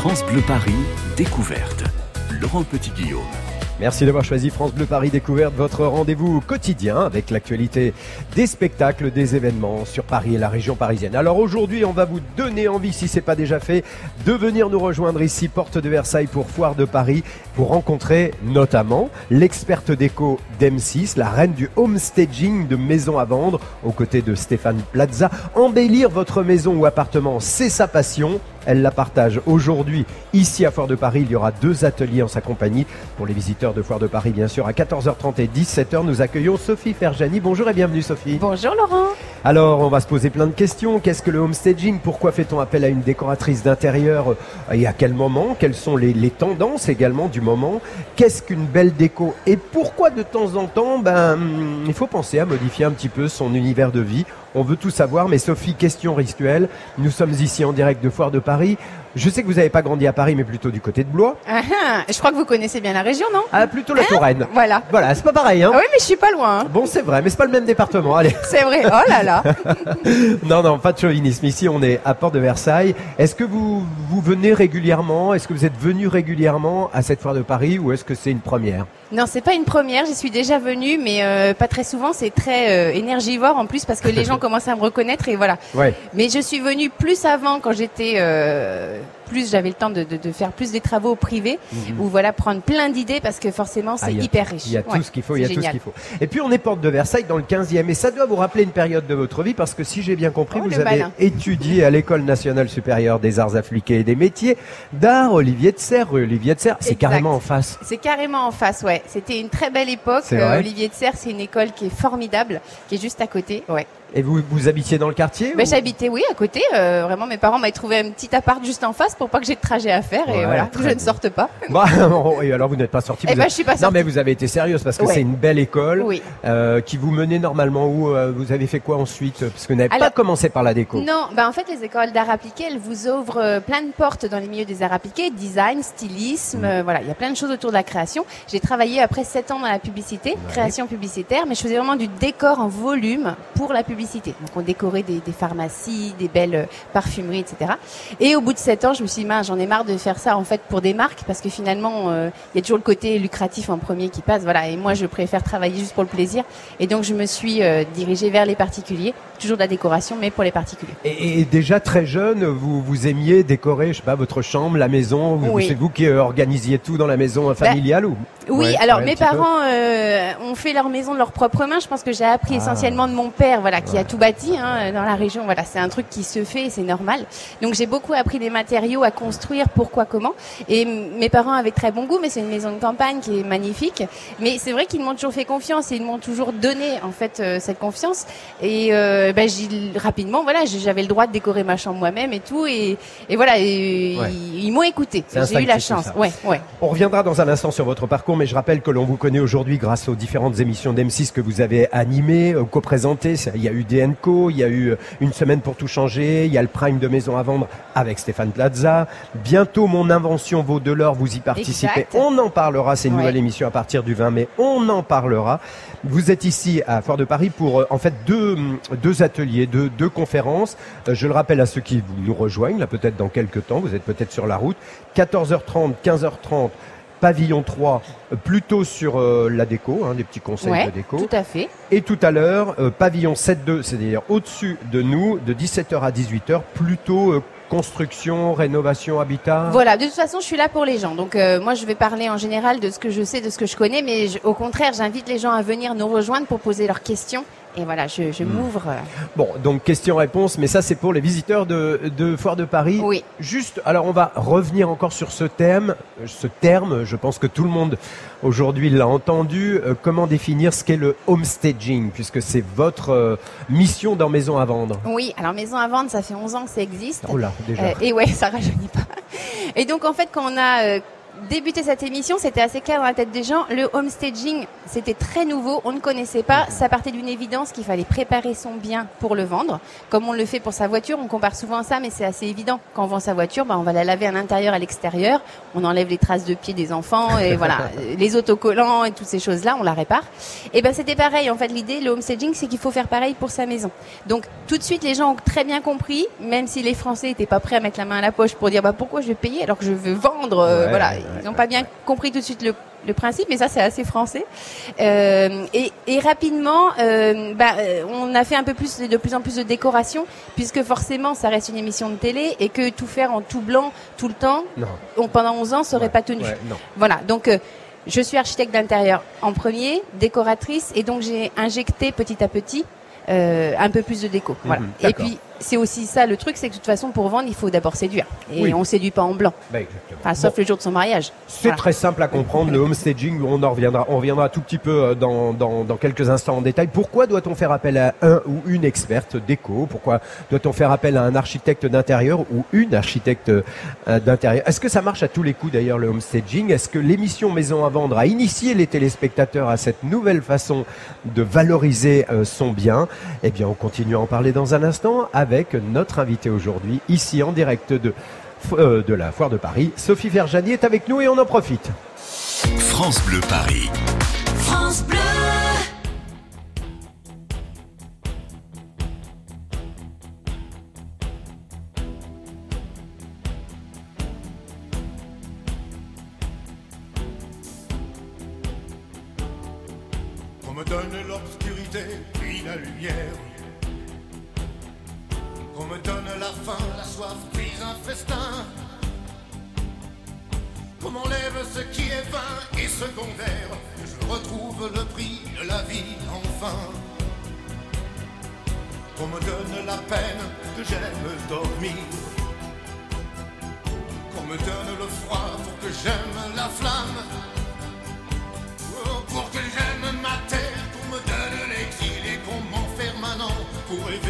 France Bleu Paris, découverte. Laurent Petit-Guillaume. Merci d'avoir choisi France Bleu Paris Découverte, votre rendez-vous quotidien avec l'actualité des spectacles, des événements sur Paris et la région parisienne. Alors aujourd'hui, on va vous donner envie, si c'est pas déjà fait, de venir nous rejoindre ici, porte de Versailles pour Foire de Paris, pour rencontrer notamment l'experte déco d'M6, la reine du homestaging de maisons à vendre, aux côtés de Stéphane Plaza. Embellir votre maison ou appartement, c'est sa passion. Elle la partage aujourd'hui ici à Foire de Paris. Il y aura deux ateliers en sa compagnie pour les visiteurs de Foire de Paris, bien sûr. À 14h30 et 17h, nous accueillons Sophie Ferjani. Bonjour et bienvenue Sophie. Bonjour Laurent. Alors, on va se poser plein de questions. Qu'est-ce que le homestaging? Pourquoi fait-on appel à une décoratrice d'intérieur? Et à quel moment? Quelles sont les, les, tendances également du moment? Qu'est-ce qu'une belle déco? Et pourquoi de temps en temps, ben, il faut penser à modifier un petit peu son univers de vie on veut tout savoir, mais Sophie, question rituelle. Nous sommes ici en direct de Foire de Paris. Je sais que vous n'avez pas grandi à Paris, mais plutôt du côté de Blois. Ah, ah, je crois que vous connaissez bien la région, non? Ah, plutôt la Hein? Touraine. Voilà. Voilà, c'est pas pareil, hein Ah oui, mais je suis pas loin. hein. Bon, c'est vrai, mais c'est pas le même département. Allez. C'est vrai. Oh là là. Non, non, pas de chauvinisme. Ici, on est à Port de Versailles. Est-ce que vous, vous venez régulièrement? Est-ce que vous êtes venu régulièrement à cette Foire de Paris ou est-ce que c'est une première? Non, c'est pas une première. J'y suis déjà venue, mais euh, pas très souvent. C'est très euh, énergivore en plus parce que les gens commencent à me reconnaître et voilà. Ouais. Mais je suis venue plus avant quand j'étais euh, tardes. Plus, j'avais le temps de, de, de faire plus des travaux privés ou voilà prendre plein d'idées parce que forcément c'est Ah, hyper riche. Il y a Ouais, tout ce qu'il faut, il y a c'est tout ce génial. qu'il faut. Et puis on est porte de Versailles dans le 15e et ça doit vous rappeler une période de votre vie parce que si j'ai bien compris, Oh, vous avez malin. étudié à l'école nationale supérieure des arts appliqués et des métiers d'art Olivier de Serre, rue Olivier de Serre, c'est carrément en face. C'est carrément en face, ouais. C'était une très belle époque. Vrai Olivier de Serre, c'est une école qui est formidable, qui est juste à côté. Ouais. Et vous vous habitiez dans le quartier Ben, ou- j'habitais, oui, à côté. euh, vraiment, mes parents m'avaient trouvé un petit appart juste en face pour pas que j'ai de trajet à faire. Ouais, et voilà, que très je ne sorte pas. Bah, et alors vous n'êtes pas sorti Eh ben, je suis pas Non sortie. mais vous avez été sérieuse parce que Ouais. c'est une belle école Oui. euh, qui vous menait normalement où euh, Vous avez fait quoi ensuite Parce que vous n'avez pas commencé par la déco. Non, ben en fait, les écoles d'art appliqué, elles vous ouvrent euh, plein de portes dans les milieux des arts appliqués, design, stylisme, euh, voilà, il y a plein de choses autour de la création. J'ai travaillé après sept ans dans la publicité, création publicitaire, mais je faisais vraiment du décor en volume pour la publicité. Donc on décorait des, des pharmacies, des belles euh, parfumeries, etc. Et au bout de sept ans, je me j'en ai marre de faire ça en fait pour des marques, parce que finalement, euh, il y a toujours le côté lucratif en premier qui passe, voilà. Et moi, je préfère travailler juste pour le plaisir. Et donc, je me suis euh, dirigée vers les particuliers, toujours de la décoration, mais pour les particuliers. Et, et déjà très jeune, vous vous aimiez décorer, je sais pas, votre chambre, la maison. vous- Oui. C'est vous qui euh, organisiez tout dans la maison euh, familiale ou? Oui, Ouais, alors ouais, mes parents euh, ont fait leur maison de leurs propres mains. Je pense que j'ai appris Ah. essentiellement de mon père, voilà, qui a tout bâti hein, dans la région. Voilà, c'est un truc qui se fait, et c'est normal. Donc j'ai beaucoup appris des matériaux à construire, pourquoi, comment. Et mes parents avaient très bon goût, mais c'est une maison de campagne qui est magnifique. Mais c'est vrai qu'ils m'ont toujours fait confiance et ils m'ont toujours donné en fait euh, cette confiance. Et euh, ben, j'ai- rapidement, voilà, j'avais le droit de décorer ma chambre moi-même et tout. Et, et voilà, et Ouais. ils, ils m'ont écouté. J'ai eu la chance. Ouais, ouais. On reviendra dans un instant sur votre parcours, mais je rappelle que l'on vous connaît aujourd'hui grâce aux différentes émissions d'M6 que vous avez animées, euh, co-présentées. Il y a eu DNCO, il y a eu euh, Une semaine pour tout changer, il y a le Prime de Maison à vendre avec Stéphane Plaza. Bientôt, Mon invention vaut de l'or, vous y participez. Exact. On en parlera, c'est une nouvelle émission à partir du 20 mai, on en parlera. Vous êtes ici à Foire de Paris pour euh, en fait deux, hum, deux ateliers, deux, deux conférences. Euh, Je le rappelle à ceux qui nous rejoignent, là peut-être dans quelques temps, vous êtes peut-être sur la route. 14h30, 15h30, pavillon 3, euh, plutôt sur euh, la déco, hein, des petits conseils Ouais, de déco. tout à fait. Et tout à l'heure, euh, pavillon 7-2, c'est-à-dire au-dessus de nous, de 17h à 18h, plutôt euh, construction, rénovation, habitat. Voilà, de toute façon, je suis là pour les gens. Donc euh, moi, je vais parler en général de ce que je sais, de ce que je connais, mais je- au contraire, j'invite les gens à venir nous rejoindre pour poser leurs questions. Et voilà, je, je m'ouvre. Bon, donc question-réponse, mais ça c'est pour les visiteurs de, de Foire de Paris. Oui. Juste, alors on va revenir encore sur ce thème, ce terme, je pense que tout le monde aujourd'hui l'a entendu. Euh, comment définir ce qu'est le homestaging, puisque c'est votre euh, mission dans Maison à vendre? Oui, alors Maison à vendre, ça fait 11 ans que ça existe. Oh là, déjà. Euh, et ouais, ça rajeunit pas. Et donc en fait, quand on a débuté cette émission, c'était assez clair dans la tête des gens. Le home staging, c'était très nouveau, on ne connaissait pas. Ça partait d'une évidence qu'il fallait préparer son bien pour le vendre, comme on le fait pour sa voiture. On compare souvent à ça, mais c'est assez évident. Quand on vend sa voiture, bah, on va la laver à l'intérieur, à l'extérieur. On enlève les traces de pieds des enfants et voilà, les autocollants et toutes ces choses-là, on la répare. Et ben c'était pareil. En fait, l'idée, le home staging, c'est qu'il faut faire pareil pour sa maison. Donc tout de suite, les gens ont très bien compris, même si les Français n'étaient pas prêts à mettre la main à la poche pour dire bah pourquoi je vais payer alors que je veux vendre. euh, Ouais, voilà, ils n'ont pas bien compris tout de suite le, le principe, mais ça c'est assez français. Euh, et, et rapidement, euh, bah, euh, on a fait un peu plus, de plus en plus de décoration, puisque forcément ça reste une émission de télé et que tout faire en tout blanc tout le temps, on- pendant 11 ans, ça aurait pas tenu. Ouais. Voilà, donc euh, je suis architecte d'intérieur en premier, décoratrice, et donc j'ai injecté petit à petit un peu plus de déco. Voilà. Mhm, Et puis c'est aussi ça le truc, c'est que de toute façon pour vendre il faut d'abord séduire, et Oui. on séduit pas en blanc. Bah. Enfin, sauf le jour de son mariage. C'est Voilà. très simple à comprendre, le home staging, on en reviendra, on reviendra tout petit peu euh, dans, dans, dans quelques instants en détail. Pourquoi doit-on faire appel à un ou une experte déco? Pourquoi doit-on faire appel à un architecte d'intérieur ou une architecte euh, d'intérieur? Est-ce que ça marche à tous les coups d'ailleurs le home staging Est-ce que l'émission Maison à vendre a initié les téléspectateurs à cette nouvelle façon de valoriser euh, son bien? Eh bien, on continue à en parler dans un instant avec notre invité aujourd'hui, ici en direct de euh, de la Foire de Paris. Sophie Verjani est avec nous et on en profite. France Bleu Paris. France Bleu. Qu'on me donne l'obscurité, puis la lumière. La faim, la soif, puis un festin. Qu'on m'enlève ce qui est vain et secondaire. Je retrouve le prix de la vie enfin. Qu'on me donne la peine, que j'aime dormir. Qu'on me donne le froid pour que j'aime la flamme. Oh, pour que j'aime ma terre, qu'on me donne l'exil et qu'on m'enferme un an pour rêver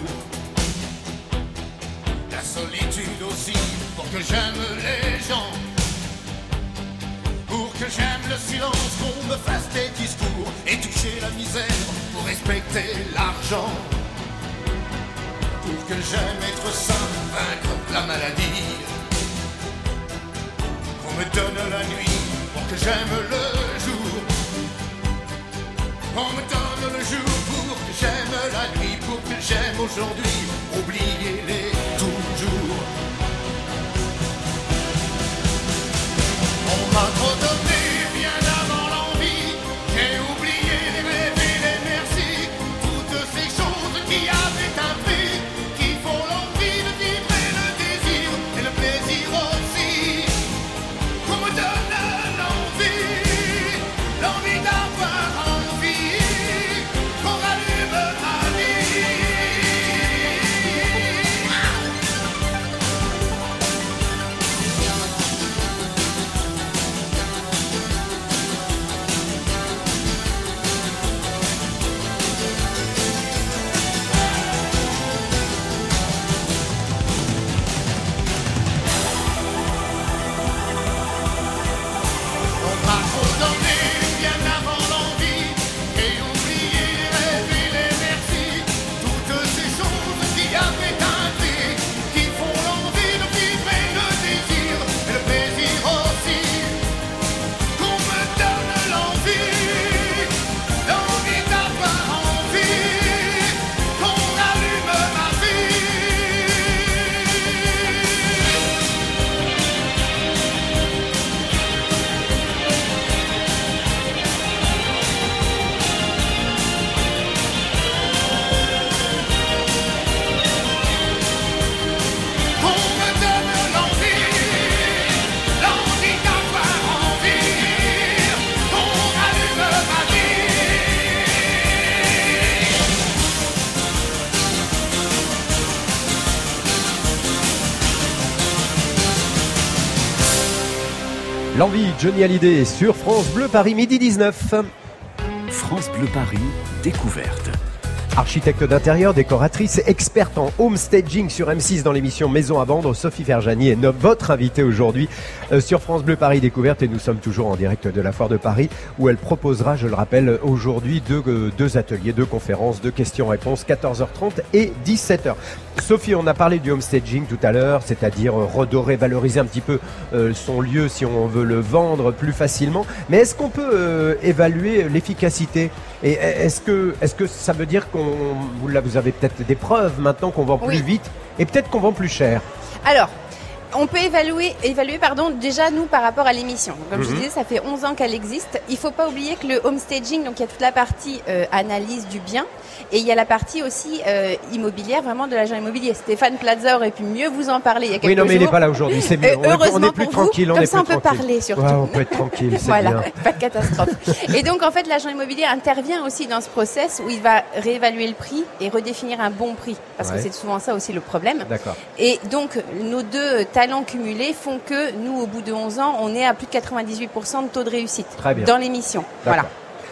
solitude aussi pour que j'aime les gens. Pour que j'aime le silence, qu'on me fasse des discours et toucher la misère pour respecter l'argent pour que j'aime être sain, vaincre la maladie. Qu'on me donne la nuit pour que j'aime le jour. On me donne le jour pour que j'aime la nuit, pour que j'aime aujourd'hui, oubliez-les toujours. L'envie, Johnny Hallyday sur France Bleu Paris, midi 19. France Bleu Paris, découverte. Architecte d'intérieur, décoratrice, experte en home staging sur M6 dans l'émission Maison à vendre, Sophie Ferjani est votre invitée aujourd'hui euh, sur France Bleu Paris Découverte et nous sommes toujours en direct de la Foire de Paris où elle proposera, je le rappelle, aujourd'hui deux, euh, deux ateliers, deux conférences, deux questions-réponses, 14h30 et 17h. Sophie, on a parlé du home staging tout à l'heure, c'est-à-dire euh, redorer, valoriser un petit peu son lieu si on veut le vendre plus facilement. Mais est-ce qu'on peut évaluer l'efficacité Et est-ce que, est-ce que ça veut dire qu'on, vous, là, vous avez peut-être des preuves maintenant qu'on vend plus Oui. vite et peut-être qu'on vend plus cher? Alors, on peut évaluer, évaluer pardon, déjà nous par rapport à l'émission. Comme je Mhm. disais, ça fait 11 ans qu'elle existe. Il faut pas oublier que le home staging, donc il y a toute la partie euh, analyse du bien et il y a la partie aussi euh, immobilière, vraiment de l'agent immobilier. Stéphane Plaza aurait pu mieux vous en parler il y a quelques Oui, non, mais il n'est pas là aujourd'hui, c'est. Euh, on, est, on heureusement est plus pour vous, tranquille, on comme est ça, plus on peut tranquille. parler, surtout. Ouais, on peut être tranquille, c'est Voilà, bien. pas de catastrophe. et donc en fait, l'agent immobilier intervient aussi dans ce process où il va réévaluer le prix et redéfinir un bon prix, parce Ouais. que c'est souvent ça aussi le problème. D'accord. Et donc, nos deux talents cumulés font que nous, au bout de 11 ans, on est à plus de 98% de taux de réussite Très bien. dans l'émission. Voilà.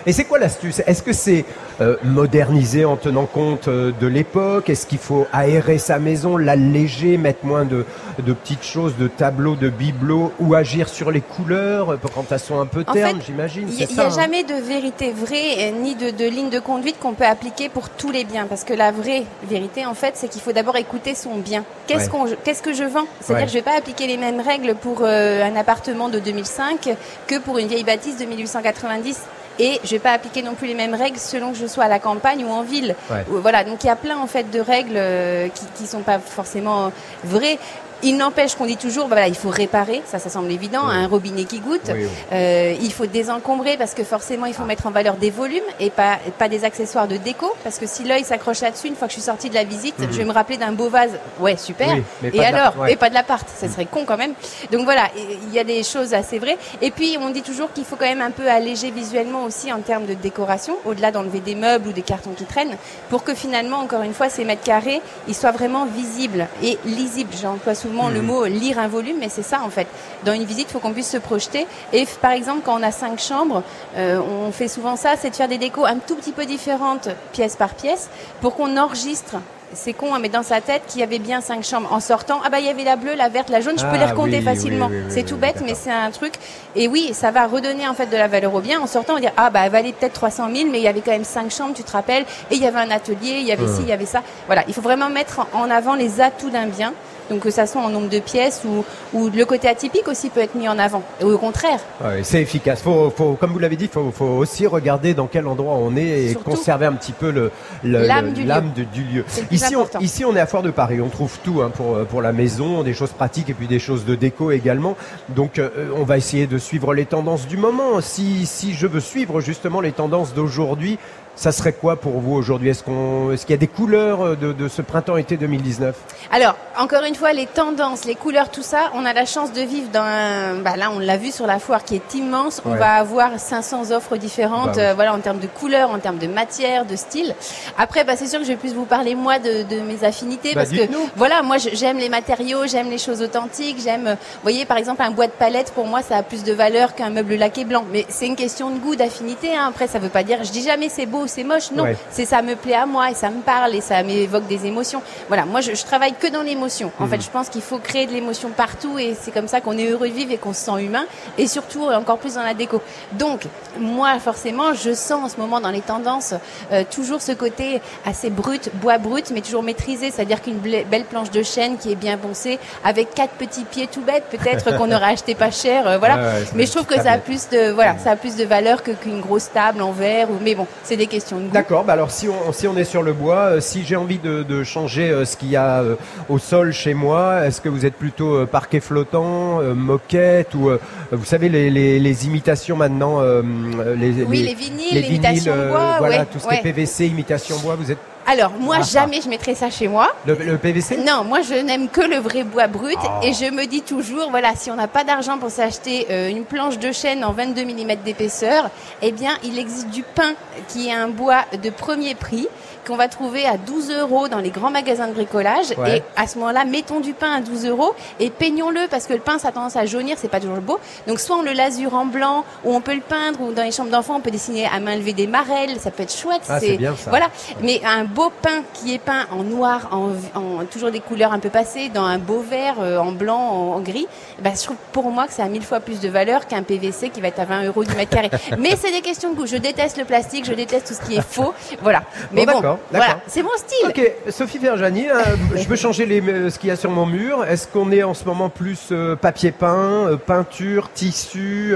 Et c'est quoi l'astuce? Est-ce que c'est euh, moderniser en tenant compte euh, de l'époque? Est-ce qu'il faut aérer sa maison, l'alléger, mettre moins de, de petites choses, de tableaux, de bibelots, ou agir sur les couleurs? Quand elles sont un peu ternes, j'imagine Il n'y a hein jamais de vérité vraie euh, ni de, de ligne de conduite qu'on peut appliquer pour tous les biens. Parce que la vraie vérité, en fait, c'est qu'il faut d'abord écouter son bien. Qu'est-ce Ouais. qu'on, qu'est-ce que je vends? C'est-à-dire Ouais. que je ne vais pas appliquer les mêmes règles pour euh, un appartement de 2005 que pour une vieille bâtisse de 1890. Et je vais pas appliquer non plus les mêmes règles selon que je sois à la campagne ou en ville. Ouais. Voilà, donc il y a plein en fait de règles euh, qui qui sont pas forcément vraies. Il n'empêche qu'on dit toujours, bah, voilà, il faut réparer, ça, ça semble évident, Oui. un robinet qui goûte. Oui, oui. Euh, il faut désencombrer parce que forcément il faut mettre en valeur des volumes et pas, pas des accessoires de déco parce que si l'œil s'accroche là-dessus une fois que je suis sortie de la visite, je vais me rappeler d'un beau vase. Ouais, super. Mhm. Mais et alors ouais. Et pas de l'appart, ça serait con quand même. Donc voilà, il y a des choses assez vraies. Et puis on dit toujours qu'il faut quand même un peu alléger visuellement aussi en termes de décoration, au-delà d'enlever des meubles ou des cartons qui traînent, pour que finalement, encore une fois, ces mètres carrés, ils soient vraiment visibles et lisibles. J'emploie souvent Le mot lire un volume, mais c'est ça en fait. Dans une visite, il faut qu'on puisse se projeter. Et par exemple, quand on a cinq chambres, euh, on fait souvent ça, c'est de faire des décos un tout petit peu différentes, pièce par pièce, pour qu'on enregistre. C'est con, hein, mais dans sa tête, qu'il y avait bien cinq chambres. En sortant, ah bah il y avait la bleue, la verte, la jaune, je peux Ah, les recompter oui, facilement. oui, oui, oui, c'est tout bête, mais c'est un truc. Et oui, ça va redonner en fait de la valeur au bien. En sortant, on va dire ah bah elle valait peut-être 300 000, mais il y avait quand même cinq chambres, tu te rappelles, et il y avait un atelier, il y avait ci, il y avait ça. Voilà, il faut vraiment mettre en avant les atouts d'un bien. Donc que ça soit en nombre de pièces ou, ou le côté atypique aussi peut être mis en avant. Et au contraire, Ouais, c'est efficace. Faut, faut, comme vous l'avez dit, faut, faut aussi regarder dans quel endroit on est et Surtout. conserver un petit peu le le- L'âme le- du l'âme du lieu. Ici on, ici, on est à Foire de Paris. On trouve tout hein, pour pour la maison, des choses pratiques et puis des choses de déco également. Donc, euh, on va essayer de suivre les tendances du moment. Si si je veux suivre justement les tendances d'aujourd'hui. Ça serait quoi pour vous aujourd'hui Est-ce qu'on, est-ce qu'il y a des couleurs euh, de, de ce printemps-été 2019 Alors, encore une fois, les tendances, les couleurs, tout ça, on a la chance de vivre dans un... Bah là, on l'a vu sur la foire qui est immense. On va avoir 500 offres différentes, Bah oui. euh, voilà, en termes de couleurs, en termes de matière, de style. Après, bah, c'est sûr que je vais plus vous parler, moi, de, de mes affinités. Bah, parce que, voilà, moi, j'aime les matériaux, j'aime les choses authentiques, j'aime... euh, Vous voyez, par exemple, un bois de palette, pour moi, ça a plus de valeur qu'un meuble laqué blanc. Mais c'est une question de goût, d'affinité. Hein. Après, ça veut pas dire... Je dis jamais c'est beau, c'est moche. Non, Ouais. c'est ça me plaît à moi et ça me parle et ça m'évoque des émotions. Voilà, moi je, je travaille que dans l'émotion. En Mhm. fait, je pense qu'il faut créer de l'émotion partout et c'est comme ça qu'on est heureux de vivre et qu'on se sent humain et surtout euh, encore plus dans la déco. Donc, moi forcément, je sens en ce moment dans les tendances euh, toujours ce côté assez brut, bois brut, mais toujours maîtrisé, c'est-à-dire qu'une belle planche de chêne qui est bien poncée avec quatre petits pieds tout bêtes, peut-être qu'on aurait acheté pas cher, euh, voilà. Ouais, mais je trouve que ça a plus de voilà, ça a plus de valeur que qu'une grosse table en verre ou mais bon, c'est des questions. D'accord, bah alors si on, si on est sur le bois, euh, si j'ai envie de, de changer euh, ce qu'il y a euh, au sol chez moi, est-ce que vous êtes plutôt parquet flottant, moquette ou vous savez les, les, les imitations maintenant, les, Oui, les vinyles, l'imitation bois, voilà ouais, tout ce ouais. qui est PVC, imitation bois, vous êtes Alors, moi, Ah, jamais je mettrai ça chez moi. le, le PVC Non, moi, je n'aime que le vrai bois brut. Ah. Et je me dis toujours, voilà, si on n'a pas d'argent pour s'acheter euh, une planche de chêne en 22 mm d'épaisseur, eh bien, il existe du pin qui est un bois de premier prix qu'on va trouver à 12 euros dans les grands magasins de bricolage. Ouais. Et à ce moment-là, mettons du pain à 12 euros et peignons-le parce que le pain, ça a tendance à jaunir, c'est pas toujours beau. Donc soit on le lasure en blanc, ou on peut le peindre, ou dans les chambres d'enfants, on peut dessiner à main levée des marelles, ça peut être chouette. Ah, c'est bien ça. Voilà. Mais un beau pain qui est peint en noir, en, en toujours des couleurs un peu passées, dans un beau vert, euh, en blanc, en, en gris, ben, je trouve pour moi que ça a mille fois plus de valeur qu'un PVC qui va être à 20 euros du mètre carré. Mais c'est des questions de goût. Je déteste le plastique, je déteste tout ce qui est faux. Voilà. Mais bon, voilà, c'est mon style. Ok, Sophie Verjani, euh, je veux changer les, euh, ce qu'il y a sur mon mur. Est-ce qu'on est en ce moment plus papier peint, peinture, tissu,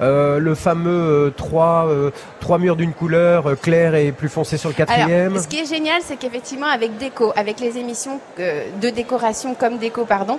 euh, le fameux euh, trois, euh, trois murs d'une couleur, euh, clair et plus foncé sur le quatrième Alors, ce qui est génial, c'est qu'effectivement, avec déco, avec les émissions de décoration comme déco, pardon,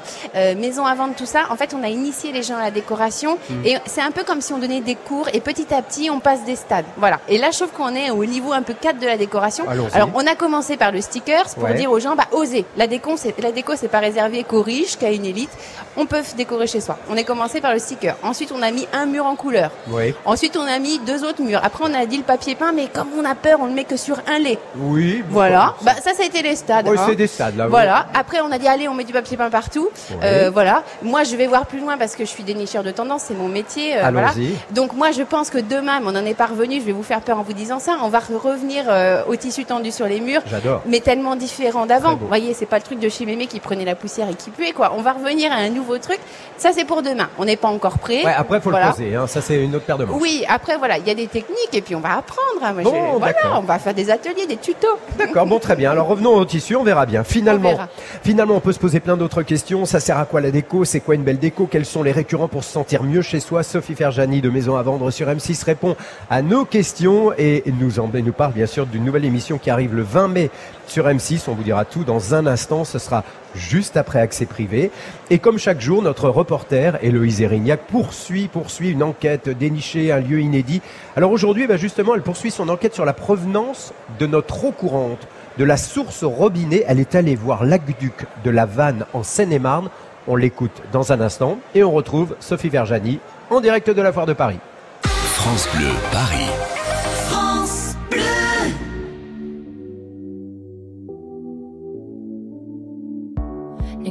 maison à vendre, tout ça, en fait, on a initié les gens à la décoration Hmm. et c'est un peu comme si on donnait des cours et petit à petit, on passe des stades. Voilà. Et là, je trouve qu'on est au niveau un peu 4 de la décoration. Alors, on a commencé par le stickers pour Ouais. dire aux gens, bah, osez. La déco, c'est, la déco, c'est pas réservé qu'aux riches, qu'à une élite. On peut décorer chez soi. On est commencé par le sticker. Ensuite, on a mis un mur en couleur. Oui. Ensuite, on a mis deux autres murs. Après, on a dit le papier peint, mais comme on a peur, on le met que sur un lait. Oui. Voilà. Bah, ça, ça a été les stades. Oui, hein. c'est des stades là. oui. Voilà. Après, on a dit allez, on met du papier peint partout. Euh, voilà. Moi, je vais voir plus loin parce que je suis dénicheur de tendance, c'est mon métier. euh, voilà. Donc moi, je pense que demain, mais on n'en est pas revenu. Je vais vous faire peur en vous disant ça. On va revenir euh, au tissu tendu sur les murs. J'adore. Mais tellement différent d'avant. Vous voyez, c'est pas le truc de chez Mémé qui prenait la poussière et qui puait, quoi. On va revenir à un nouveau truc. Ça, c'est pour demain. On n'est pas encore prêt. Ouais, après, faut Voilà. le poser. Hein. Ça, c'est une autre paire de manches. Oui, après, voilà, il y a des techniques et puis on va apprendre. hein. Moi, Bon, je- d'accord. voilà, on va faire des ateliers, des tutos. D'accord, bon, très bien. Alors revenons au tissu, on verra bien. Finalement, On verra. finalement, on peut se poser plein d'autres questions. Ça sert à quoi la déco? C'est quoi une belle déco? Quels sont les récurrents pour se sentir mieux chez soi? Sophie Ferjani de Maison à vendre sur M6 répond à nos questions et nous en nous parle bien sûr d'une nouvelle émission qui arrive le 20 mai sur M6. On vous dira tout dans un instant. Ce sera juste après accès privé. Et comme chaque jour, notre reporter Héloïse Erignac poursuit, poursuit une enquête, dénicher un lieu inédit. Alors aujourd'hui, bah justement, elle poursuit son enquête sur la provenance de notre eau courante, de la source au robinet. Elle est allée voir l'aqueduc de la Vanne en Seine-et-Marne. On l'écoute dans un instant et on retrouve Sophie Verjani en direct de la foire de Paris. France Bleu Paris.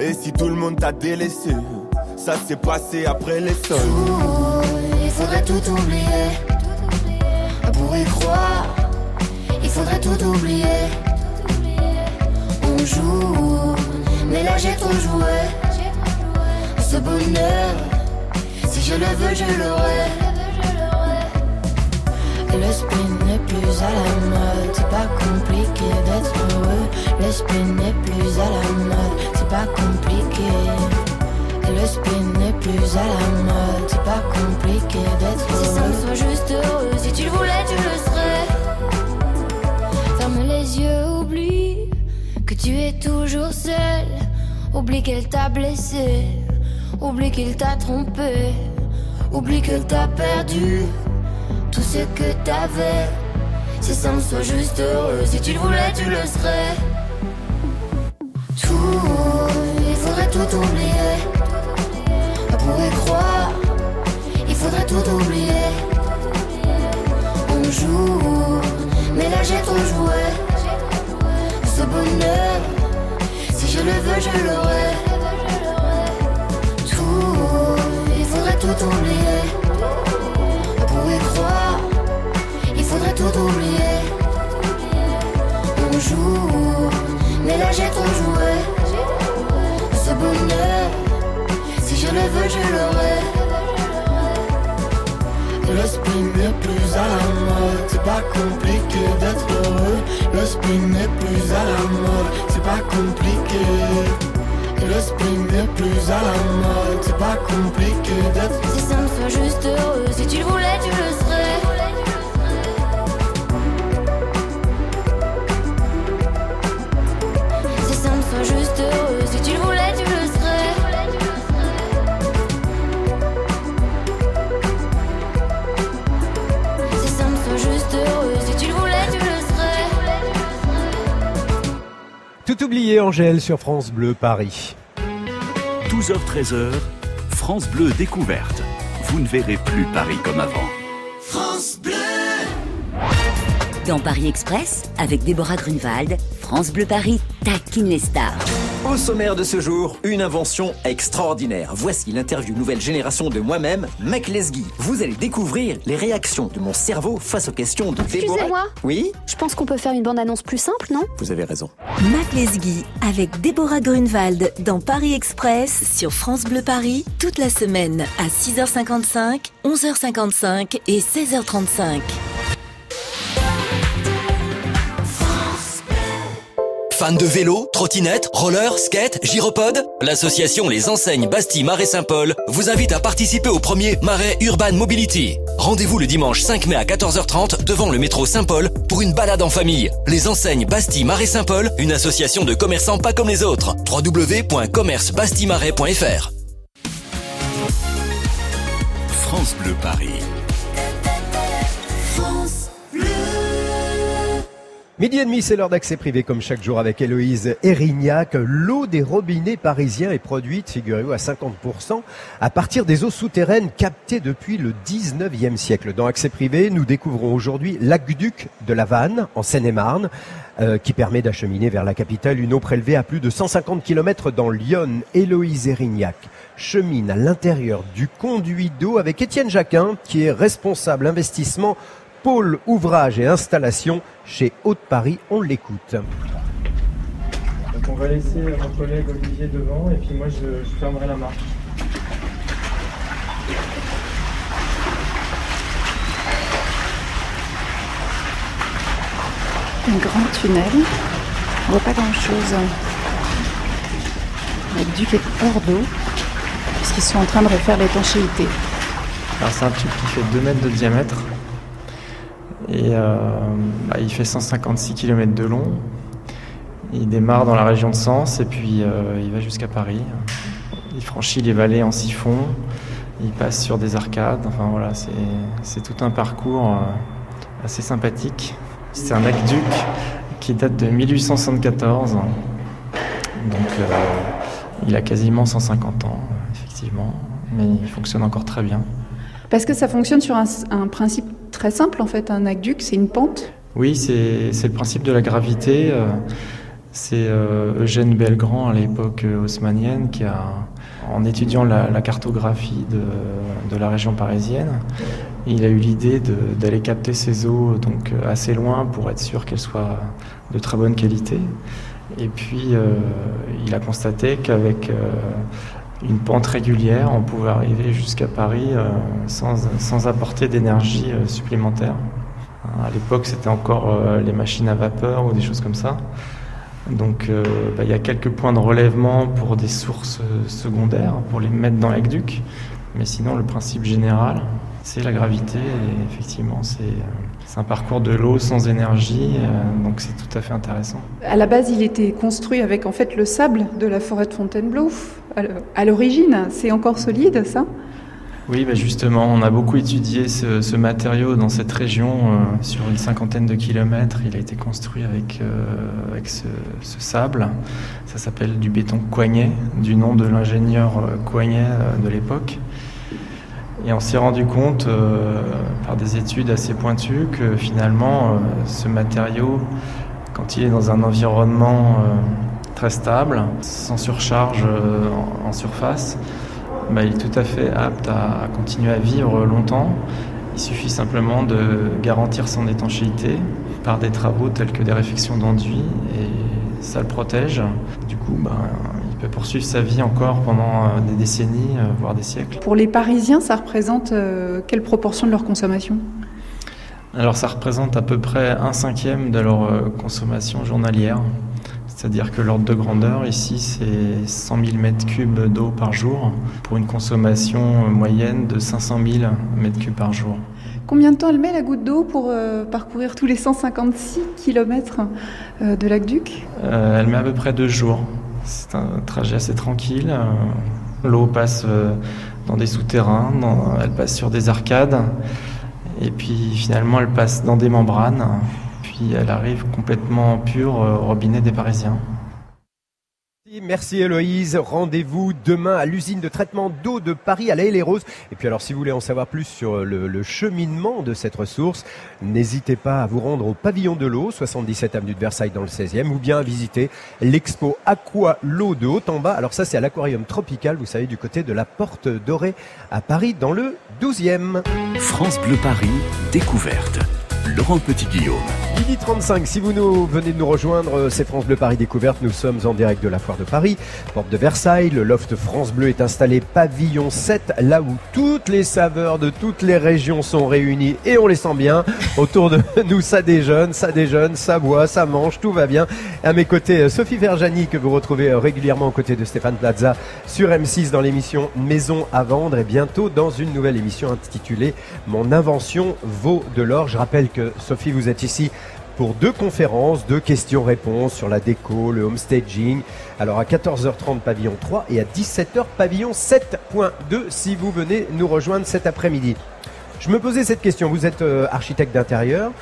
Et si tout le monde t'a délaissé, ça s'est passé après les sols. Il faudrait tout oublier. Pour y croire, il faudrait tout oublier. On joue, mais là j'ai trop joué. Ce bonheur, si je le veux, je l'aurai. Le spleen n'est plus à la mode, c'est pas compliqué d'être heureux. Le spleen n'est plus à la mode, c'est pas compliqué. Le spleen n'est plus à la mode, c'est pas compliqué d'être heureux. Si ça me soit juste heureux, si tu le voulais, tu le serais. Ferme les yeux, oublie que tu es toujours seul. Oublie qu'elle t'a blessé, oublie qu'il t'a trompé, oublie qu'elle t'a perdu tout ce que t'avais. Si ça me soit juste heureux, si tu le voulais, tu le serais. Tout, il faudrait tout oublier. Pour y croire, il faudrait tout oublier. On joue, mais là j'ai trop joué. Ce bonheur, si je le veux, je l'aurai. Tout, il faudrait tout oublier. Veux. Le spin n'est plus à la mode, c'est pas compliqué d'être heureux. Le spin n'est plus à la mode, c'est pas compliqué. Le spin n'est plus à la mode, c'est pas compliqué d'être Si ça me soit juste heureux, si tu le voulais, tu le serais. Si ça me soit juste heureux, si tu le voulais, Tout oublié, Angèle, sur France Bleu Paris. 12h-13h, France Bleu découverte. Vous ne verrez plus Paris comme avant. Dans Paris Express, avec Déborah Grunewald, France Bleu Paris taquine les stars. Au sommaire de ce jour, une invention extraordinaire. Voici l'interview nouvelle génération de moi-même, Mac Lesguy. Vous allez découvrir les réactions de mon cerveau face aux questions de Déborah. Excusez-moi. Oui, Je pense qu'on peut faire une bande-annonce plus simple, non? Vous avez raison. Mac Lesguy, avec Déborah Grunewald, dans Paris Express, sur France Bleu Paris, toute la semaine, à 6h55, 11h55 et 16h35. Fan de vélo, trottinette, roller, skate, gyropode L'association Les Enseignes Bastille Marais Saint-Paul vous invite à participer au premier Marais Urban Mobility. Rendez-vous le dimanche 5 mai à 14h30 devant le métro Saint-Paul pour une balade en famille. Les Enseignes Bastille Marais Saint-Paul, une association de commerçants pas comme les autres. www.commercebastillemarais.fr France Bleu Paris. Midi et demi, c'est l'heure d'accès privé comme chaque jour avec Héloïse Erignac. L'eau des robinets parisiens est produite, figurez-vous, à 50% à partir des eaux souterraines captées depuis le 19e siècle. Dans accès privé, nous découvrons aujourd'hui l'aqueduc de la Vanne en Seine-et-Marne euh, qui permet d'acheminer vers la capitale une eau prélevée à plus de 150 km dans Lyon. Héloïse Erignac chemine à l'intérieur du conduit d'eau avec Étienne Jacquin qui est responsable investissement pôle ouvrage et installation chez Haute-Paris. On l'écoute. Donc on va laisser mon collègue Olivier devant et puis moi je, je fermerai la marche. Un grand tunnel. On voit pas grand chose. Le duc est hors d'eau, puisqu'ils sont en train de refaire l'étanchéité. Alors c'est un tube qui fait 2 mètres de diamètre et euh, bah, il fait 156 km de long. Il démarre dans la région de Sens et puis euh, il va jusqu'à Paris. Il franchit les vallées en siphon, il passe sur des arcades. Enfin voilà, c'est- tout un parcours euh, assez sympathique. C'est un aqueduc qui date de 1874. Donc il a quasiment 150 ans, effectivement, mais il fonctionne encore très bien. Parce que ça fonctionne sur un principe très simple en fait. Un aqueduc, c'est une pente. Oui, c'est le principe de la gravité. euh, C'est euh, Eugène Belgrand, à l'époque euh, haussmannienne, qui a, en étudiant la, cartographie de, la région parisienne, il a eu l'idée d'aller capter ces eaux donc assez loin pour être sûr qu'elles soient de très bonne qualité. Et puis, il a constaté qu'avec une pente régulière, on pouvait arriver jusqu'à Paris euh, sans, sans apporter d'énergie euh, supplémentaire. À l'époque, c'était encore euh, les machines à vapeur ou des choses comme ça. Donc, bah, il y a quelques points de relèvement pour des sources secondaires, pour les mettre dans l'aqueduc. Mais sinon, le principe général, c'est la gravité. Et effectivement, c'est c'est un parcours de l'eau sans énergie. euh, donc, c'est tout à fait intéressant. À la base, il était construit avec en fait le sable de la forêt de Fontainebleau. À l'origine, c'est encore solide, ça? Oui, bah justement, on a beaucoup étudié ce, ce matériau dans cette région euh, sur une cinquantaine de kilomètres. Il a été construit avec, euh, avec ce, ce sable. Ça s'appelle du béton Coignet, du nom de l'ingénieur Coignet de l'époque. Et on s'est rendu compte euh, par des études assez pointues que finalement, euh, ce matériau, quand il est dans un environnement euh, très stable, sans surcharge en- surface, bah, il est tout à fait apte à, continuer à vivre longtemps. Il suffit simplement de garantir son étanchéité par des travaux tels que des réfections d'enduit et ça le protège. Du coup, il peut poursuivre sa vie encore pendant euh, des décennies, euh, voire des siècles. Pour les Parisiens, ça représente euh, quelle proportion de leur consommation? Alors ça représente à peu près un cinquième de leur consommation journalière. C'est-à-dire que l'ordre de grandeur ici, c'est 100 000 mètres cubes d'eau par jour pour une consommation moyenne de 500 000 mètres cubes par jour. Combien de temps elle met la goutte d'eau pour euh, parcourir tous les 156 km de l'aqueduc Euh, elle met à peu près deux jours. C'est un trajet assez tranquille. Euh, L'eau passe euh, dans des souterrains, elle passe sur des arcades, et puis finalement elle passe dans des membranes, puis elle arrive complètement pure euh, au robinet des Parisiens. Merci Héloïse. Rendez-vous demain à l'usine de traitement d'eau de Paris à la les Roses. Et puis alors si vous voulez en savoir plus sur le, le cheminement de cette ressource, n'hésitez pas à vous rendre au pavillon de l'eau, 77 avenue de Versailles dans le 16e, ou bien à visiter l'expo Aqua l'eau de haut en bas. Alors ça c'est à l'aquarium tropical, vous savez, du côté de la Porte Dorée à Paris dans le 12e. France Bleu Paris, découverte. Laurent Petit-Guillaume. Midi 35, si vous nous venez de nous rejoindre, euh, c'est France Bleu Paris Découverte. Nous sommes en direct de la foire de Paris, porte de Versailles. Le loft France Bleu est installé pavillon 7, là où toutes les saveurs de toutes les régions sont réunies et on les sent bien. Autour de nous, ça déjeune, ça déjeune, ça boit, ça mange, tout va bien. À mes côtés, euh, Sophie Verjani, que vous retrouvez euh, régulièrement aux côtés de Stéphane Plaza sur M6 dans l'émission Maison à vendre et bientôt dans une nouvelle émission intitulée Mon invention vaut de l'or. Je rappelle que Sophie, vous êtes ici pour deux conférences, deux questions-réponses sur la déco, le homestaging. Alors à 14h30 pavillon 3 et à 17h pavillon 7.2 si vous venez nous rejoindre cet après-midi. Je me posais cette question, vous êtes euh, architecte d'intérieur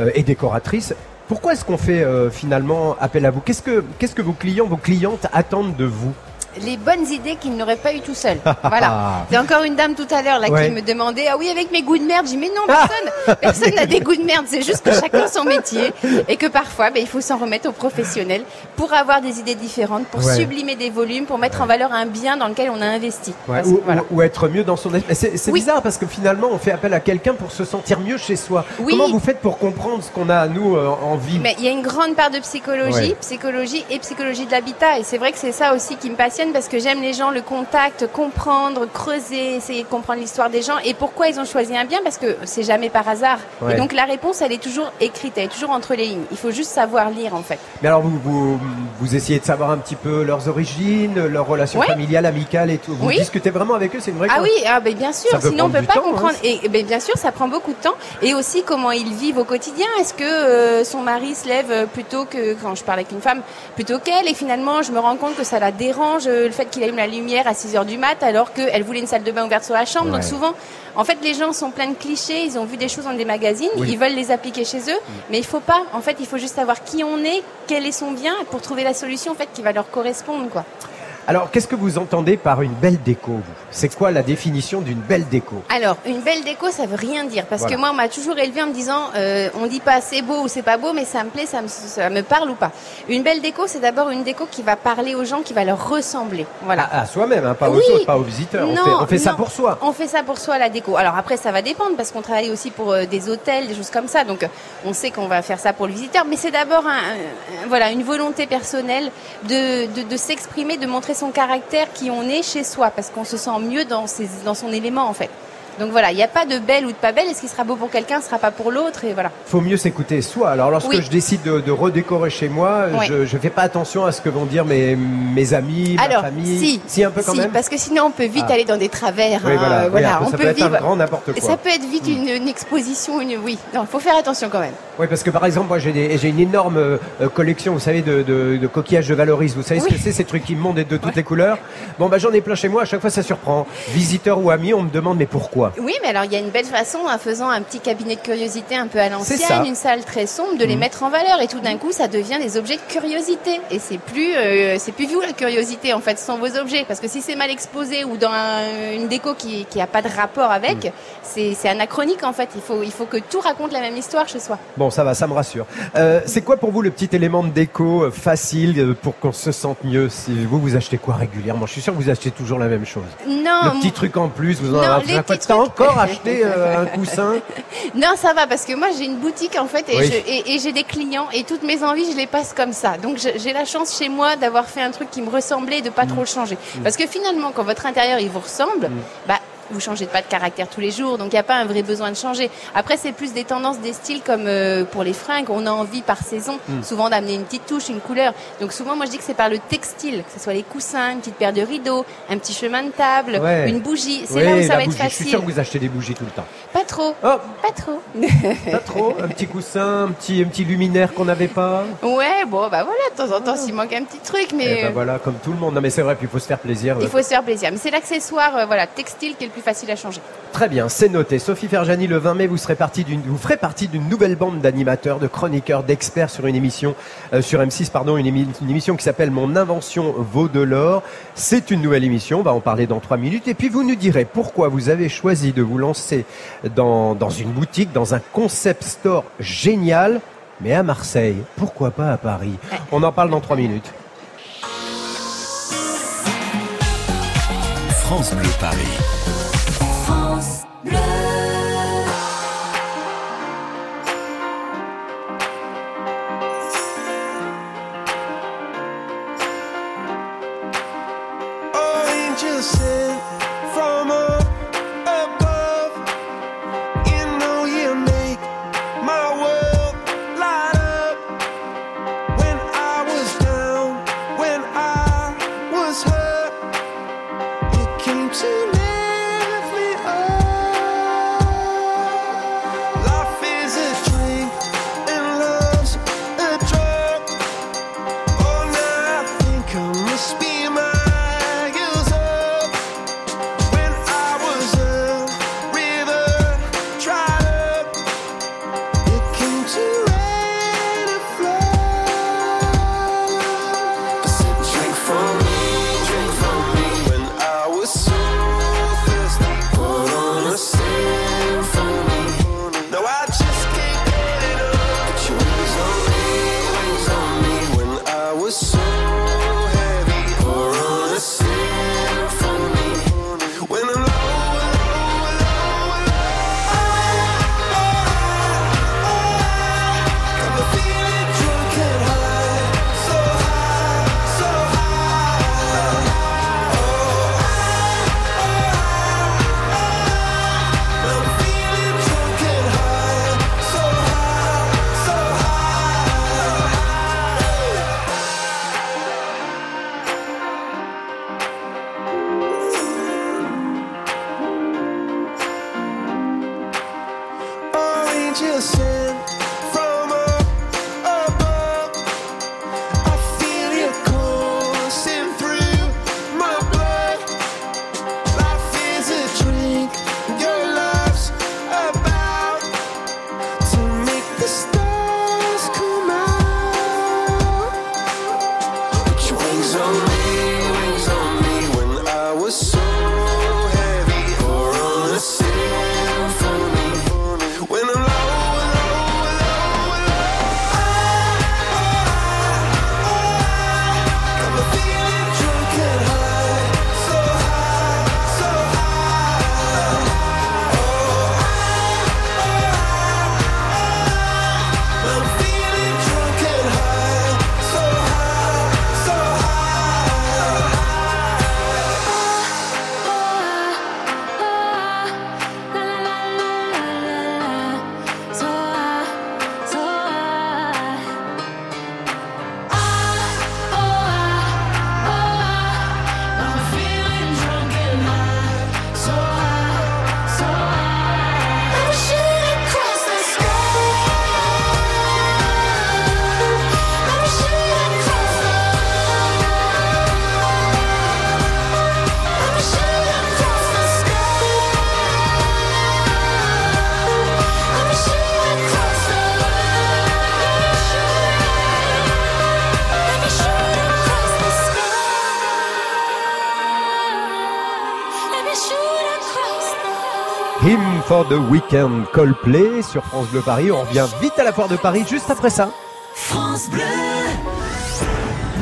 euh, et décoratrice. Pourquoi est-ce qu'on fait euh, finalement appel à vous? Qu'est-ce que qu'est-ce que vos clients, vos clientes attendent de vous? Les bonnes idées qu'il n'aurait pas eu tout seul. Voilà. C'est encore une dame tout à l'heure là Ouais. qui me demandait ah oui avec mes goûts de merde. J'ai dit mais non personne, personne n'a des goûts de merde. C'est juste que chacun son métier et que parfois ben, il faut s'en remettre aux professionnels pour avoir des idées différentes, pour Ouais. sublimer des volumes, pour mettre en valeur un bien dans lequel on a investi. Ouais, Parce- ou, voilà. ou- ou être mieux dans son C'est bizarre parce que finalement on fait appel à quelqu'un pour se sentir mieux chez soi. Oui. Comment vous faites pour comprendre ce qu'on a nous euh, en vie? Mais il y a une grande part de psychologie, psychologie et psychologie de l'habitat. Et c'est vrai que c'est ça aussi qui me passionne parce que j'aime les gens, le contact, comprendre, creuser, essayer de comprendre l'histoire des gens et pourquoi ils ont choisi un bien parce que c'est jamais par hasard. Ouais. Et donc la réponse, elle est toujours écrite, elle est toujours entre les lignes. Il faut juste savoir lire en fait. Mais alors vous, vous, vous essayez de savoir un petit peu leurs origines, leurs relations Ouais. familiales, amicales et tout. Vous Oui. discutez vraiment avec eux, c'est une vraie Ah oui, ah ben bien sûr, sinon on prendre peut pas temps, comprendre. hein. Et et ben bien sûr, ça prend beaucoup de temps. Et aussi comment ils vivent au quotidien. Est-ce que euh, son mari se lève euh, plutôt que quand je parle avec une femme, plutôt qu'elle? Et finalement, je me rends compte que ça la dérange le fait qu'il allume la lumière à 6 heures du mat alors qu'elle voulait une salle de bain ouverte sur la chambre. Ouais. Donc souvent, en fait, les gens sont pleins de clichés. Ils ont vu des choses dans des magazines, Oui. ils veulent les appliquer chez eux, mais il faut pas. En fait, il faut juste savoir qui on est, quel est son bien, pour trouver la solution en fait qui va leur correspondre, quoi. Alors qu'est-ce que vous entendez par une belle déco C'est quoi la définition d'une belle déco? Alors, une belle déco, ça veut rien dire. Parce Voilà. que moi, on m'a toujours élevé en me disant, euh, on dit pas c'est beau ou c'est pas beau, mais ça me plaît, ça me, ça me parle ou pas. Une belle déco, c'est d'abord une déco qui va parler aux gens, qui va leur ressembler. Voilà. À soi-même, hein, pas aux Oui. autres, pas aux visiteurs. on fait, on fait ça pour soi. On fait ça pour soi, la déco. Alors après, ça va dépendre parce qu'on travaille aussi pour euh, des hôtels, des choses comme ça. Donc, euh, on sait qu'on va faire ça pour le visiteur. Mais c'est d'abord un, un- voilà, une volonté personnelle de, de, de s'exprimer, de montrer son caractère, qui on est chez soi, parce qu'on se sent mieux dans, ses, dans son élément, en fait. Donc voilà, il n'y a pas de belle ou de pas belle. Et ce qui sera beau pour quelqu'un ne sera pas pour l'autre. Et voilà. Faut mieux s'écouter soi. Alors lorsque Oui. je décide de, de redécorer chez moi, je, je fais pas attention à ce que vont dire mes, mes amis, ma famille. si, un peu quand si, même. parce que sinon on peut vite Ah. aller dans des travers. Oui, hein, voilà. on ça peut peut être un grand n'importe quoi. Ça peut être vite une, une exposition, une oui. Non, il faut faire attention quand même. Oui, parce que par exemple, moi j'ai une énorme euh, collection, vous savez, de, de, de coquillages de Valoris. Vous savez ce que c'est, ces trucs qui montent de toutes les couleurs? Bon, bah j'en ai plein chez moi, à chaque fois ça surprend. Visiteurs ou amis, on me demande, mais pourquoi? Oui, mais alors il y a une belle façon, en faisant un petit cabinet de curiosité un peu à l'ancienne, une salle très sombre, de les Mhm. mettre en valeur. Et tout d'un coup, ça devient des objets de curiosité. Et c'est plus, euh, c'est plus vous la curiosité en fait, ce sont vos objets. Parce que si c'est mal exposé ou dans un- une déco qui qui a pas de rapport avec, Mhm. c'est anachronique en fait. Il faut il faut que tout raconte la même histoire chez soi. Bon, ça va, ça me rassure. Euh, c'est quoi pour vous le petit élément de déco euh, facile pour qu'on se sente mieux si Vous, vous achetez quoi régulièrement? Je suis sûr que vous achetez toujours la même chose. Non. le petit truc en plus, vous en Non, avez les de t'as encore acheté euh, un coussin Non, ça va parce que moi j'ai une boutique en fait et, Oui. je- et- et j'ai des clients et toutes mes envies je les passe comme ça. Donc j'ai la chance chez moi d'avoir fait un truc qui me ressemblait et de pas trop le changer. Mm. Parce que finalement quand votre intérieur il vous ressemble, bah vous changez pas de caractère tous les jours, donc il n'y a pas un vrai besoin de changer. Après, c'est plus des tendances, des styles comme euh, pour les fringues, on a envie par saison, Mm. souvent d'amener une petite touche, une couleur. Donc souvent, moi je dis que c'est par le textile, que ce soit les coussins, une petite paire de rideaux, un petit chemin de table, Ouais. une bougie. C'est là où ça va être bougie. Je suis facile. sûr que vous achetez des bougies tout le temps. Pas trop. Oh. Pas trop. Pas trop Un petit coussin, un petit, un petit luminaire qu'on n'avait pas Ouais, bon, bah voilà, de temps en temps, s'il manque un petit truc, mais Eh ben euh, voilà, comme tout le monde. Non mais c'est vrai, puis il faut se faire plaisir. il faut se faire plaisir. Mais c'est l'accessoire, euh, voilà, textile qui est le plus facile à changer. Très bien, c'est noté. Sophie Ferjani, le 20 mai, vous, serez partie d'une, vous ferez partie d'une nouvelle bande d'animateurs, de chroniqueurs, d'experts sur une émission, euh, sur M6, pardon, une, émi- une émission qui s'appelle Mon invention vaut de l'or. C'est une nouvelle émission, on va en parler dans trois minutes. Et puis vous nous direz pourquoi vous avez choisi de vous lancer dans, dans une boutique, dans un concept store génial, mais à Marseille. Pourquoi pas à Paris? On en parle dans trois minutes. France Bleu Paris. Him for the Weekend Coldplay sur France Bleu Paris. On revient vite à la foire de Paris juste après ça. France Bleu.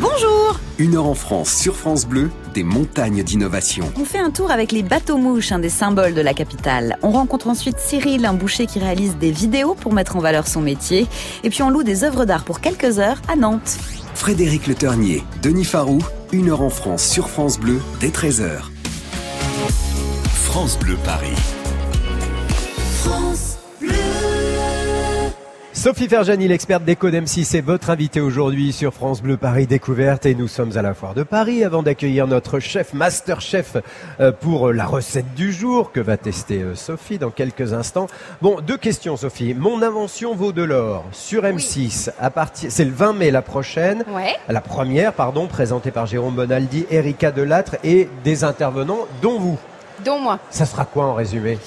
Bonjour une heure en France sur France Bleu, des montagnes d'innovation. On fait un tour avec les bateaux mouches, un des symboles de la capitale. On rencontre ensuite Cyril, un boucher qui réalise des vidéos pour mettre en valeur son métier. Et puis on loue des œuvres d'art pour quelques heures à Nantes. Frédéric Le Ternier, Denis Farou, une heure en France sur France Bleu, dès 13h. France Bleu Paris. Sophie Ferjani, l'experte d'éco d'M6, est votre invitée aujourd'hui sur France Bleu Paris Découverte et nous sommes à la foire de Paris avant d'accueillir notre chef, master chef euh, pour la recette du jour que va tester euh, Sophie dans quelques instants. Bon, deux questions Sophie. Mon invention vaut de l'or sur M6 à partir, c'est le 20 mai la prochaine. Ouais. La première, pardon, présentée par Jérôme Bonaldi, Erika Delattre et des intervenants dont vous. Dont moi. Ça sera quoi en résumé?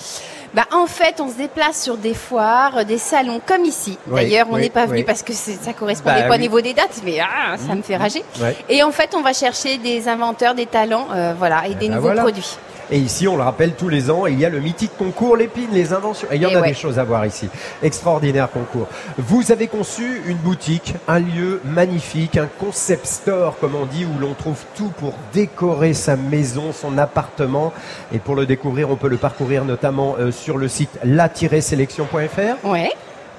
Bah, en fait, on se déplace sur des foires, euh, des salons comme ici. Oui, D'ailleurs, on oui, n'est pas venu oui. parce que ça correspondait Bah pas oui. au niveau des dates, mais ah, ça me fait rager. Ouais. Et en fait, on va chercher des inventeurs, des talents, euh, voilà, et des ben nouveaux voilà. produits. Et ici, on le rappelle tous les ans, il y a le mythique concours Lépine, les inventions. Et il y en Et a ouais. des choses à voir ici. Extraordinaire concours. Vous avez conçu une boutique, un lieu magnifique, un concept store, comme on dit, où l'on trouve tout pour décorer sa maison, son appartement. Et pour le découvrir, on peut le parcourir notamment euh, sur le site la-sélection.fr. Ouais.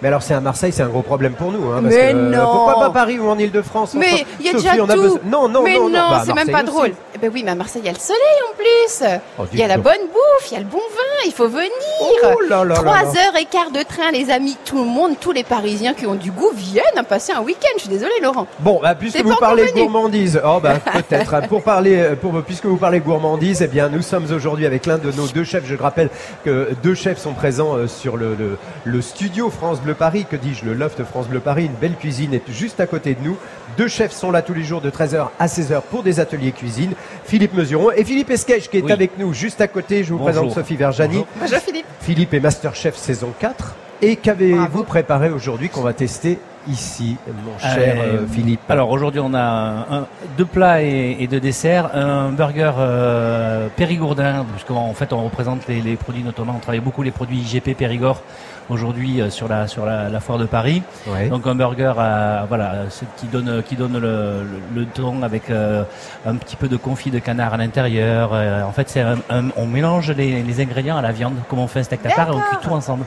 Mais alors, c'est à Marseille, c'est un gros problème pour nous. Hein, parce Mais que, euh, non Pourquoi pas Paris ou en Ile-de-France Mais il y a Sophie, déjà on a tout. besoin- Non, non, mais non, non. Bah, c'est même pas aussi. drôle. Eh ben oui, mais à Marseille, il y a le soleil en plus. Oh, Il y a la bonne bouffe, il y a le bon vin, il faut venir. Oh là Trois là. heures et quart de train, les amis. Tout le monde, tous les Parisiens qui ont du goût viennent à passer un week-end. Je suis désolée, Laurent. Bon, bah, puisque vous parlez gourmandise, oh bah peut-être. hein. Pour parler, euh, pour puisque vous parlez gourmandise, eh bien nous sommes aujourd'hui avec l'un de nos deux chefs. Je rappelle que deux chefs sont présents euh, sur le, le, le studio France Bleu Paris, que dis-je, le loft France Bleu Paris. Une belle cuisine est juste à côté de nous. Deux chefs sont là tous les jours de 13h à 16h pour des ateliers cuisine. Philippe Mesuron et Philippe Esquèche qui est Oui. avec nous juste à côté. Je vous Bonjour. présente Sophie Verjani. Bonjour. Bonjour Philippe. Philippe est Masterchef saison 4. Et qu'avez-vous préparé aujourd'hui qu'on va tester ici, mon cher Euh, euh, Philippe Alors aujourd'hui on a un- deux plats et, et deux desserts, un burger euh, périgourdin, puisqu'en fait on représente les, les produits notamment, on travaille beaucoup les produits IGP Périgord aujourd'hui euh, sur la sur la, la foire de Paris. Ouais. Donc un burger à, voilà qui donne qui donne le, le, le ton avec euh, un petit peu de confit de canard à l'intérieur. Euh, en fait c'est un- un- on mélange les, les ingrédients à la viande comme on fait un steak tartare et on cuit tout ensemble.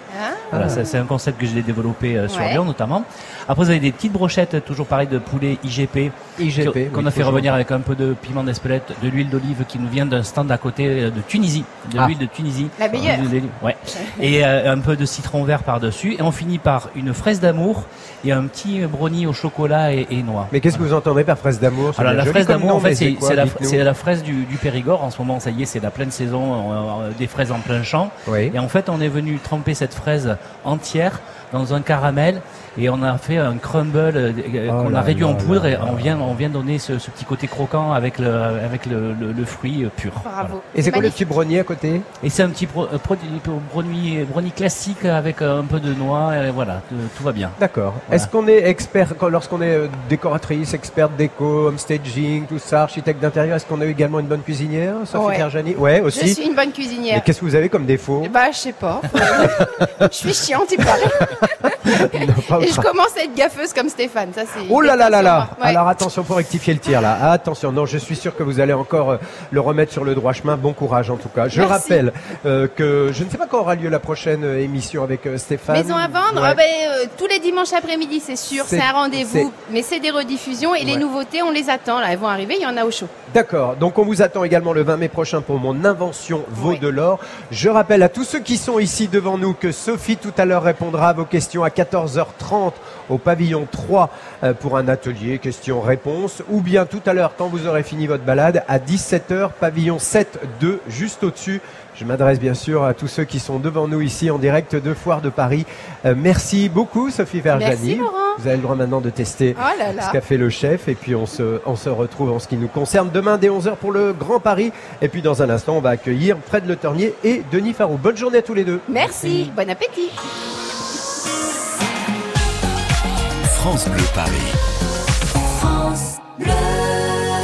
Voilà, ça, c'est un concept que j'ai développé euh, sur Ouais. Lyon notamment. Après, vous avez des petites brochettes, toujours pareil, de poulet IGP. IGP, Qu'on oui, a fait revenir avec un peu de piment d'Espelette, de l'huile d'olive qui nous vient d'un stand à côté euh, de Tunisie. De Ah. l'huile de Tunisie. La meilleure. Ouais. Et euh, un peu de citron vert par-dessus. Et on finit par une fraise d'amour et un petit brownie au chocolat et, et noix. Mais qu'est-ce que vous entendez par fraise d'amour? Alors la fraise d'amour, en fait, c'est la, fraise du, du Périgord. En ce moment, ça y est, c'est la pleine saison, euh, des fraises en plein champ. Oui. Et en fait, on est venu tremper cette fraise entière dans un caramel et on a fait un crumble euh, euh, Oh qu'on a réduit là en poudre là et là. on vient, on vient donner ce, ce petit côté croquant avec le, avec le, le- le fruit euh, pur. Bravo. Et c'est quoi le petit brownie à côté? Et c'est un petit produit- brownie, brownie classique avec un peu de noix et voilà, tout, tout va bien. D'accord. Voilà. Est-ce qu'on est expert, lorsqu'on est décoratrice, experte déco, home staging, tout ça, architecte d'intérieur, est-ce qu'on a également une bonne cuisinière, Sophie Ouais. Ferjani Ouais, aussi. Je suis une bonne cuisinière. Mais qu'est-ce que vous avez comme défaut? Bah, je sais pas. je suis chiante, il paraît. Pas Je commence à être gaffeuse comme Stéphane. Ça, c'est. Oh là là là là Ouais. Alors attention pour rectifier le tir là. Attention, non, je suis sûr que vous allez encore euh, le remettre sur le droit chemin. Bon courage en tout cas. Je Merci. rappelle euh, que je ne sais pas quand aura lieu la prochaine euh, émission avec Stéphane. Maison à vendre, Ouais. ah ben, euh, tous les dimanches après-midi, c'est sûr, C'est- un rendez-vous, mais c'est des rediffusions et les nouveautés, on les attend. Là, elles vont arriver, il y en a au chaud. D'accord, donc on vous attend également le 20 mai prochain pour mon invention vaut de l'or. Je rappelle à tous ceux qui sont ici devant nous que Sophie tout à l'heure répondra à vos questions à 14h30 au pavillon 3 euh, pour un atelier questions-réponses ou bien tout à l'heure quand vous aurez fini votre balade à 17h pavillon 7 2 juste au-dessus. Je m'adresse bien sûr à tous ceux qui sont devant nous ici en direct de Foire de Paris. Euh, merci beaucoup Sophie Verjani. Vous avez le droit maintenant de tester Oh là là. ce qu'a fait le chef et puis on se, on se retrouve en ce qui nous concerne demain dès 11h pour le Grand Paris et puis dans un instant on va accueillir Fred Le Ternier et Denis Farou. Bonne journée à tous les deux. Merci, bon appétit. France Bleu Paris.